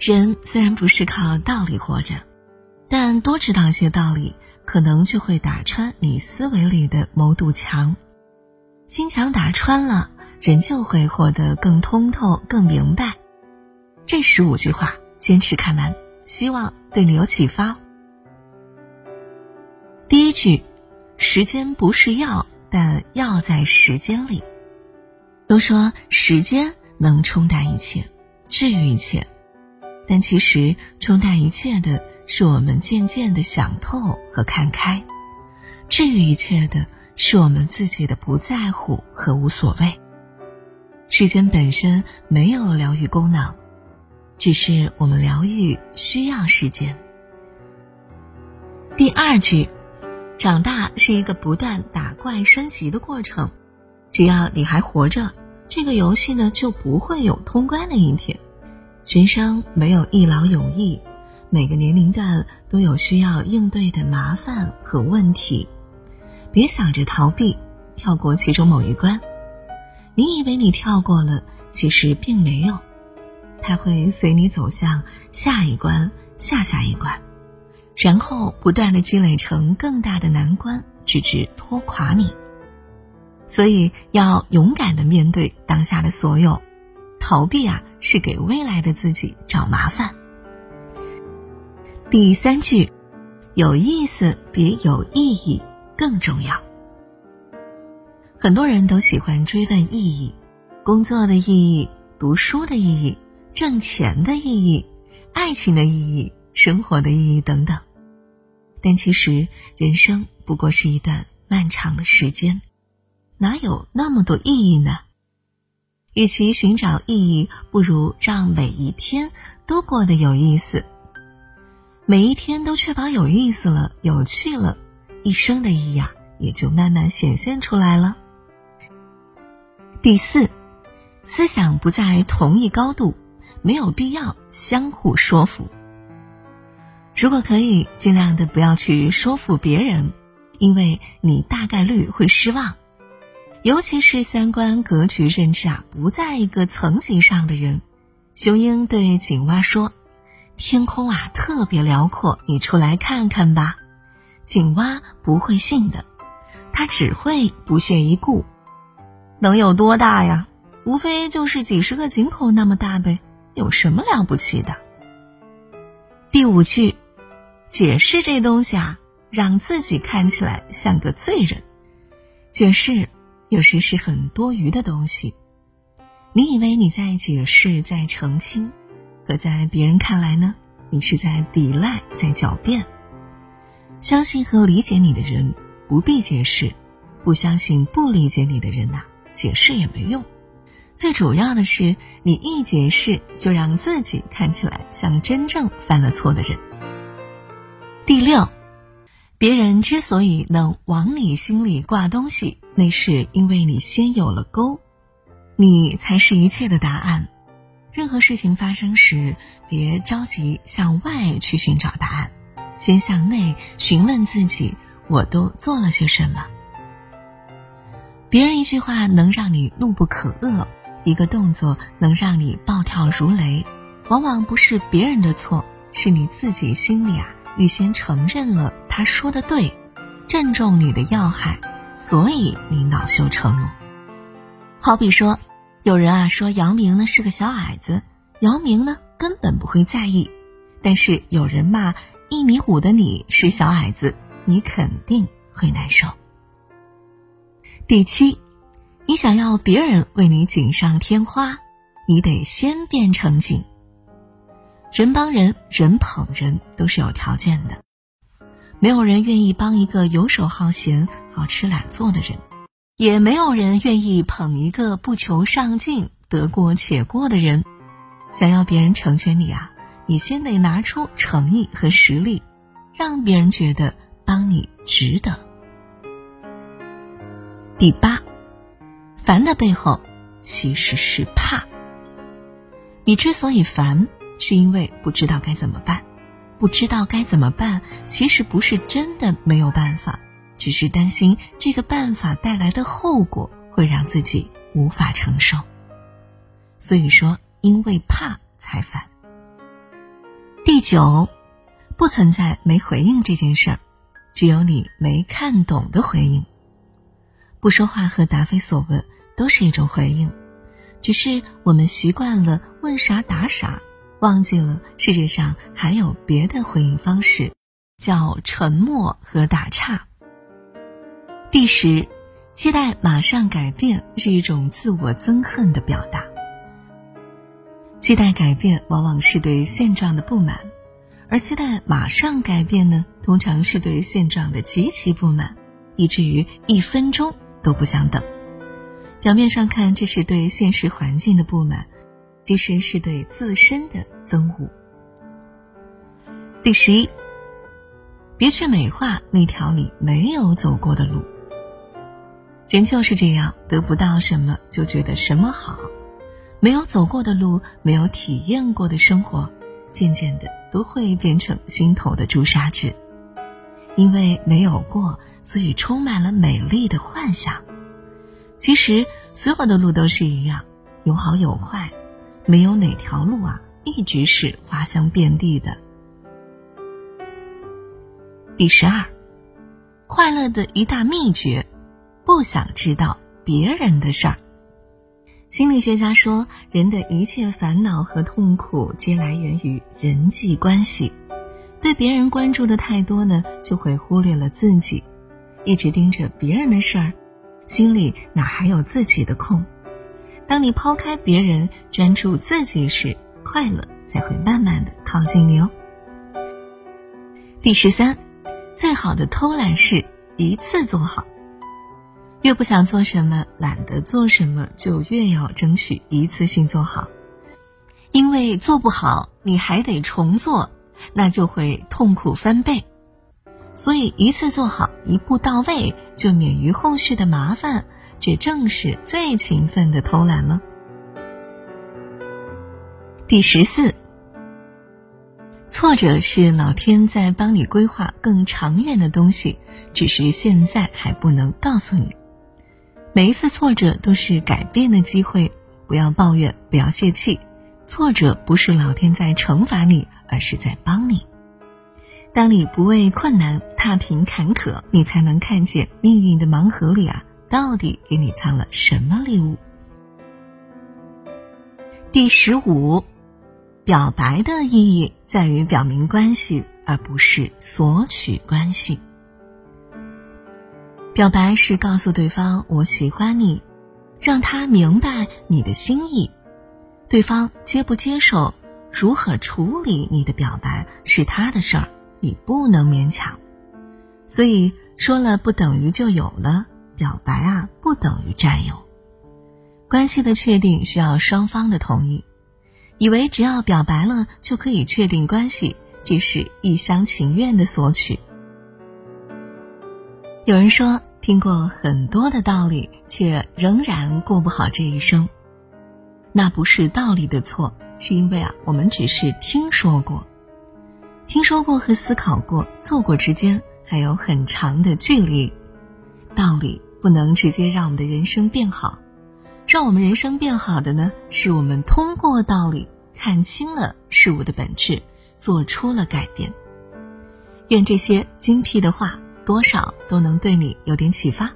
人虽然不是靠道理活着，但多知道一些道理，可能就会打穿你思维里的某堵墙。心墙打穿了，人就会活得更通透、更明白。这十五句话，坚持看完，希望对你有启发。第一句，时间不是药，但药在时间里。都说时间能冲淡一切，治愈一切。但其实冲淡一切的是我们渐渐的想透和看开，治愈一切的是我们自己的不在乎和无所谓。时间本身没有疗愈功能，只是我们疗愈需要时间。第二句，长大是一个不断打怪升级的过程，只要你还活着，这个游戏呢就不会有通关的一天。人生没有一劳永逸，每个年龄段都有需要应对的麻烦和问题。别想着逃避，跳过其中某一关。你以为你跳过了，其实并没有，它会随你走向下一关、下下一关，然后不断的积累成更大的难关，直至拖垮你。所以要勇敢的面对当下的所有。逃避啊，是给未来的自己找麻烦。第三句，有意思比有意义更重要。很多人都喜欢追问意义：工作的意义、读书的意义、挣钱的意义、爱情的意义、生活的意义等等。但其实，人生不过是一段漫长的时间，哪有那么多意义呢？与其寻找意义，不如让每一天都过得有意思。每一天都确保有意思了、有趣了，一生的意义啊，也就慢慢显现出来了。第四，思想不在同一高度，没有必要相互说服。如果可以，尽量的不要去说服别人，因为你大概率会失望。尤其是三观、格局、认知啊不在一个层级上的人，雄鹰对井蛙说：“天空啊特别辽阔，你出来看看吧。”井蛙不会信的，他只会不屑一顾：“能有多大呀？无非就是几十个井口那么大呗，有什么了不起的？”第五句，解释这东西啊，让自己看起来像个罪人。解释。有时是很多余的东西，你以为你在解释、在澄清，可在别人看来呢？你是在抵赖、在狡辩。相信和理解你的人不必解释，不相信不理解你的人呐，解释也没用。最主要的是，你一解释，就让自己看起来像真正犯了错的人。第六。别人之所以能往你心里挂东西，那是因为你先有了沟，你才是一切的答案。任何事情发生时，别着急向外去寻找答案，先向内询问自己：我都做了些什么？别人一句话能让你怒不可遏，一个动作能让你暴跳如雷，往往不是别人的错，是你自己心里啊。预先承认了他说的对，正中你的要害，所以你恼羞成怒。好比说，有人啊说姚明呢是个小矮子，姚明呢根本不会在意；但是有人骂一米五的你是小矮子，你肯定会难受。第七，你想要别人为你锦上添花，你得先变成锦。人帮人，人捧人，都是有条件的。没有人愿意帮一个游手好闲、好吃懒做的人，也没有人愿意捧一个不求上进、得过且过的人。想要别人成全你啊，你先得拿出诚意和实力，让别人觉得帮你值得。第八，烦的背后其实是怕。你之所以烦。是因为不知道该怎么办，不知道该怎么办，其实不是真的没有办法，只是担心这个办法带来的后果会让自己无法承受。所以说，因为怕才烦。第九，不存在没回应这件事儿，只有你没看懂的回应。不说话和答非所问都是一种回应，只是我们习惯了问啥答啥，忘记了世界上还有别的回应方式，叫沉默和打岔。第十，期待马上改变是一种自我憎恨的表达。期待改变往往是对现状的不满，而期待马上改变呢，通常是对现状的极其不满，以至于一分钟都不想等。表面上看，这是对现实环境的不满，其实是对自身的憎恶。第十一，别去美化那条你没有走过的路。人就是这样，得不到什么就觉得什么好，没有走过的路，没有体验过的生活，渐渐的都会变成心头的朱砂痣。因为没有过，所以充满了美丽的幻想。其实所有的路都是一样，有好有坏，没有哪条路啊一直是花香遍地的。第十二，快乐的一大秘诀。不想知道别人的事儿。心理学家说，人的一切烦恼和痛苦皆来源于人际关系。对别人关注的太多呢，就会忽略了自己。一直盯着别人的事儿，心里哪还有自己的空？当你抛开别人，专注自己时，快乐才会慢慢的靠近你哦。第十三，最好的偷懒是一次做好。越不想做什么，懒得做什么，就越要争取一次性做好，因为做不好你还得重做，那就会痛苦翻倍。所以一次做好，一步到位，就免于后续的麻烦。这正是最勤奋的偷懒了。第十四，挫折是老天在帮你规划更长远的东西，只是现在还不能告诉你。每一次挫折都是改变的机会，不要抱怨，不要泄气。挫折不是老天在惩罚你，而是在帮你。当你不畏困难，踏平坎坷，你才能看见命运的盲盒里啊，到底给你藏了什么礼物。第十五，表白的意义在于表明关系，而不是索取关系。表白是告诉对方我喜欢你，让他明白你的心意。对方接不接受，如何处理你的表白是他的事儿，你不能勉强。所以说了不等于就有了，表白啊不等于占有。关系的确定需要双方的同意，以为只要表白了就可以确定关系，这是一厢情愿的索取。有人说，听过很多的道理，却仍然过不好这一生。那不是道理的错，是因为啊，我们只是听说过，听说过和思考过、做过之间还有很长的距离。道理不能直接让我们的人生变好，让我们人生变好的呢，是我们通过道理看清了事物的本质，做出了改变。愿这些精辟的话。多少都能对你有点启发。